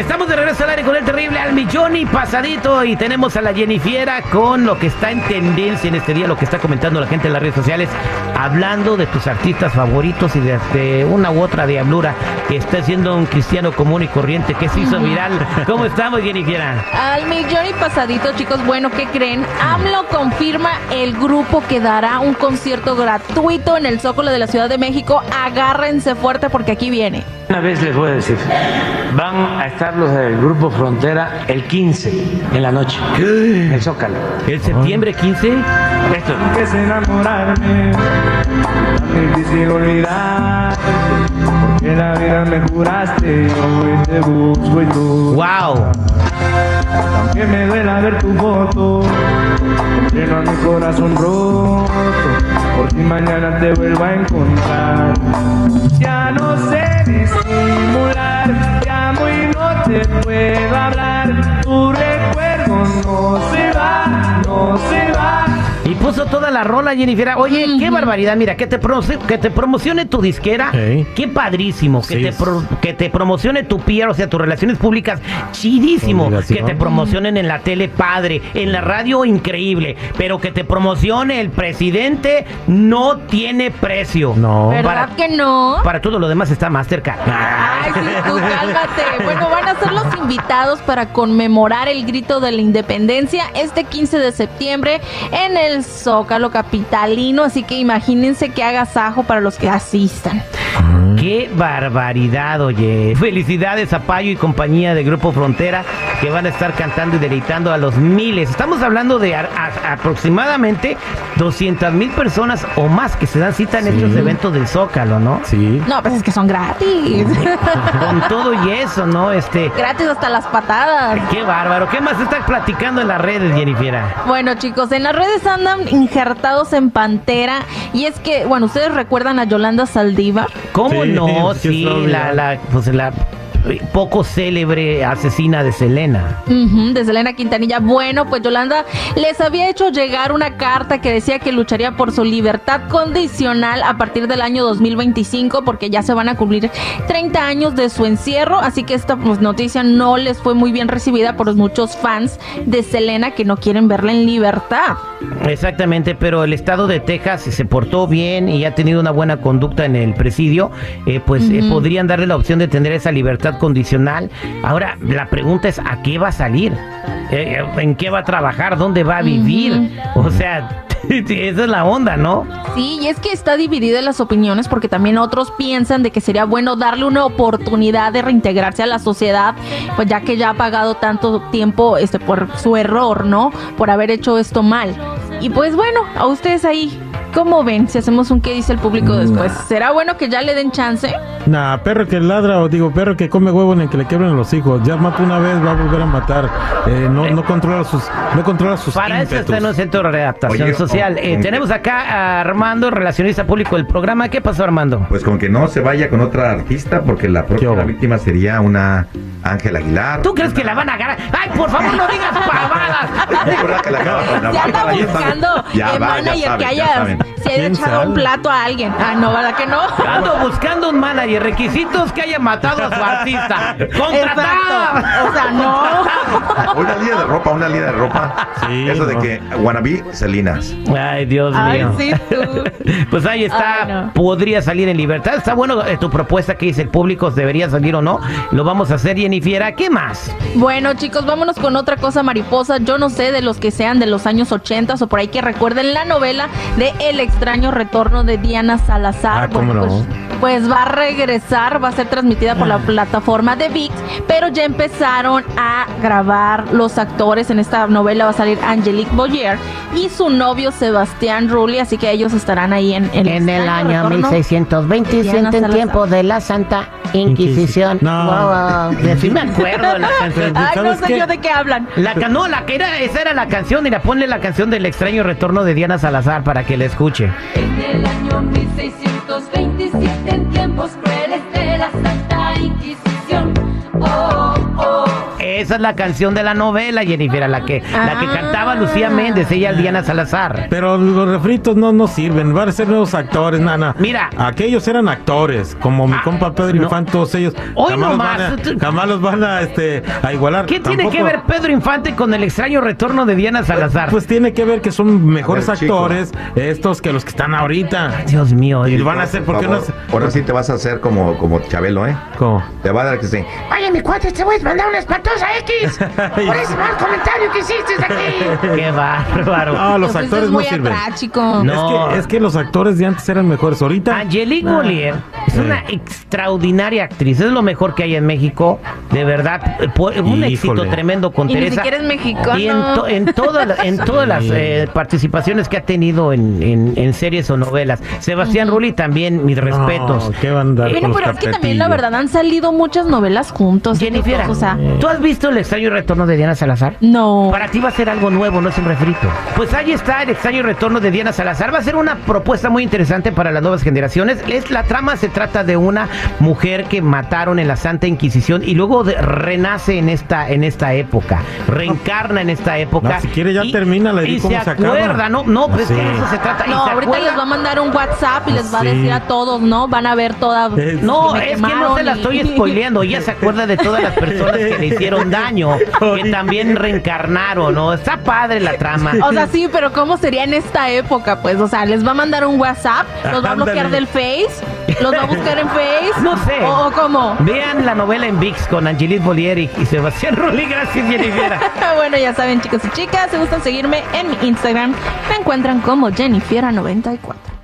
Estamos de regreso al aire con el terrible al millón y pasadito y tenemos a la Jennifiera con lo que está en tendencia en este día, lo que está comentando la gente en las redes sociales, hablando de tus artistas favoritos y de, de una u otra diablura que está siendo un cristiano común y corriente que se hizo viral. ¿Cómo estamos, Jennifiera? Al millón y pasadito, chicos. Bueno, ¿qué creen? AMLO confirma el grupo que dará un concierto gratuito en el Zócalo de la Ciudad de México. Agárrense fuerte porque aquí viene. Una vez les voy a decir, van a estar los del Grupo Frontera el 15 en la noche, en el Zócalo. ¿El septiembre 15? Esto. es enamorarme, tan difícil olvidar, porque la vida me juraste, hoy te busco y tú, ¡Wow! aunque me duela ver tu foto, lleno mi corazón roto, por si mañana te vuelvo a encontrar, ya no sé disimular, te amo y no te puedo hablar, puso toda la rola, Jennifer. Oye, qué barbaridad. Mira, que te, pro- que te promocione tu disquera. Qué padrísimo. Que, te pro- que te promocione tu PR, o sea, tus relaciones públicas. Chidísimo. Obligación. Que te promocionen en la tele, padre. En la radio, increíble. Pero que te promocione el presidente, no tiene precio. No. ¿Verdad Para, que no? para todo lo demás está Mastercard. Ay, sí, tú cálmate. Bueno, van a ser los invitados para conmemorar el grito de la independencia este 15 de septiembre en el Zócalo Capitalino. Así que imagínense que agasajo para los que asistan. Qué barbaridad, oye. Felicidades a Payo y compañía de Grupo Frontera que van a estar cantando y deleitando a los miles. Estamos hablando de a- a- aproximadamente 200 mil personas o más que se dan cita en Sí. estos eventos del Zócalo, ¿no? Sí. No, pues es que son gratis. Con todo y eso, ¿no? Este, gratis hasta las patadas. qué bárbaro. ¿Qué más estás platicando en las redes, Jennifer? Bueno, chicos, en las redes andan injertados en Pantera. Y es que, bueno, ustedes recuerdan a Yolanda Saldívar. ¿Cómo Sí, no? qué Sí, la, la, pues la poco célebre asesina de Selena. De Selena Quintanilla. Bueno, pues Yolanda les había hecho llegar una carta que decía que lucharía por su libertad condicional a partir del año 2025 porque ya se van a cumplir 30 años de su encierro, así que esta pues, noticia no les fue muy bien recibida por los muchos fans de Selena que no quieren verla en libertad. Exactamente, pero el estado de Texas se portó bien y ha tenido una buena conducta en el presidio, eh, pues eh, podrían darle la opción de tener esa libertad condicional. Ahora, la pregunta es, ¿a qué va a salir? Eh, eh, ¿En qué va a trabajar? ¿Dónde va a vivir? O sea, esa es la onda, ¿no? Sí, y es que está dividida en las opiniones porque también otros piensan de que sería bueno darle una oportunidad de reintegrarse a la sociedad, pues ya que ya ha pagado tanto tiempo este por su error, ¿no? Por haber hecho esto mal. Y pues bueno, a ustedes ahí, ¿cómo ven si hacemos un qué dice el público después? ¿Será bueno que ya le den chance? Nah, perro que ladra o digo perro que come huevo en el que le quiebran los hijos. Ya mató una vez, va a volver a matar. Eh, no, no controla sus, no controla sus Para eso está en un centro de readaptación Oye, social. Eh, tenemos acá a Armando, relacionista público del programa. ¿Qué pasó, Armando? Pues con que no se vaya con otra artista porque la próxima víctima sería una Ángel Aguilar. ¿Tú crees que la van a agarrar? ¡Ay, por favor, no digas pavadas! Ya saben. buscando Ya va, ya manager saben, que ya haya ¿Quién echado un plato a alguien. Ah, no, ¿verdad que no? Ando buscando un manager, requisitos que haya matado a su artista. ¡Contratar! Exacto. O sea, no. Una línea de ropa, una línea de ropa. Sí, Eso de no. que wannabe Selinas. Ay, Dios Ay, mío. sí, tú. Pues ahí está, Ay, no. podría salir en libertad. Está bueno eh, tu propuesta que dice el público, debería salir o no. Lo vamos a hacer, Jennifer. ¿Qué más? Bueno, chicos, vámonos con otra cosa mariposa. Yo no sé de los que sean de los años 80 o por ahí que recuerden la novela de El extraño retorno de Diana Salazar. Ah, cómo Bueno, no. pues, pues va a regresar, va a ser transmitida por la plataforma de VIX, pero ya empezaron a grabar los actores. En esta novela va a salir Angelique Boyer y su novio Sebastián Rulli, así que ellos estarán ahí en, en En el año retorno. 1627, Diana en tiempo de la Santa Inquisición. No. Wow, wow. Sí me acuerdo de la canción. Ay, no ¿Sabes sé qué? yo de qué hablan. La no, la que era, esa era la canción. Mira, ponle la canción del extraño retorno de Diana Salazar para que la escuche. En el año 1627, en tiempos crueles de la Santa Inquisición. Oh. Esa es la canción de la novela, Jennifer, la que, la que Ah. cantaba Lucía Méndez, ella Diana Salazar. Pero los refritos no, no sirven, van a ser nuevos actores, nana. Mira. Aquellos eran actores, como mi Ah, compa Pedro no. Infante, todos ellos. Hoy jamás, los nomás. van a, jamás los van a, este, a igualar. ¿Qué tiene Tampoco- que ver Pedro Infante con el extraño retorno de Diana Salazar? Pues tiene que ver que son mejores chico. actores estos que los que están ahorita. Dios mío. Y van a hacer, ¿por qué no? Ahora sí te vas a hacer como, como Chabelo, ¿eh? ¿Cómo? Te va a dar que sí. Oye, mi cuate, te voy a mandar una espantosa X por ese mal comentario que hiciste aquí. Qué bárbaro. No, los Pues actores es no muy sirven. atrás, chico. No. Es, que, es que los actores de antes eran mejores. Ahorita. Angelique. Bollier es una extraordinaria actriz, es lo mejor que hay en México, de verdad, eh, un éxito tremendo con Y ni Teresa. siquiera es mexicano. Y en, to- en todas la- en todas las eh, participaciones que ha tenido en, en- en series o novelas. Sebastián Rulli también, mis respetos. No, ¿Qué van a dar Bueno, con los pero es que también la verdad han salido muchas novelas juntos. Jennifer, O sea, ¿tú has visto el extraño retorno de Diana Salazar? no. Para ti va a ser algo nuevo, no es un refrito. Pues ahí está el extraño retorno de Diana Salazar. Va a ser una propuesta muy interesante para las nuevas generaciones. Es la trama se trata de una mujer que mataron en la Santa Inquisición y luego de- renace en esta en esta época, reencarna en esta época. No, si quiere ya y- termina, le y di cómo se se acaba. acuerda, no, no, pues Sí. que de eso se trata. No, se ahorita acuerda- les va a mandar un WhatsApp y les va a decir a todos, ¿no? Van a ver toda. Es- No, es que no se la y- estoy spoileando. Ella se acuerda de todas las personas que le hicieron daño, que también reencarnaron, ¿no? Está padre la trama. O sea, sí, pero ¿cómo sería en esta época? Pues, o sea, les va a mandar un WhatsApp, los va a bloquear del Face, los va a buscar en Face. No sé. ¿O, o cómo? Vean la novela en VIX con Angelique Bollier y, y Sebastián Rulli. Gracias, Jennifer. bueno, ya saben, chicos y chicas, si gustan seguirme en mi Instagram, me encuentran como Jennifiera94.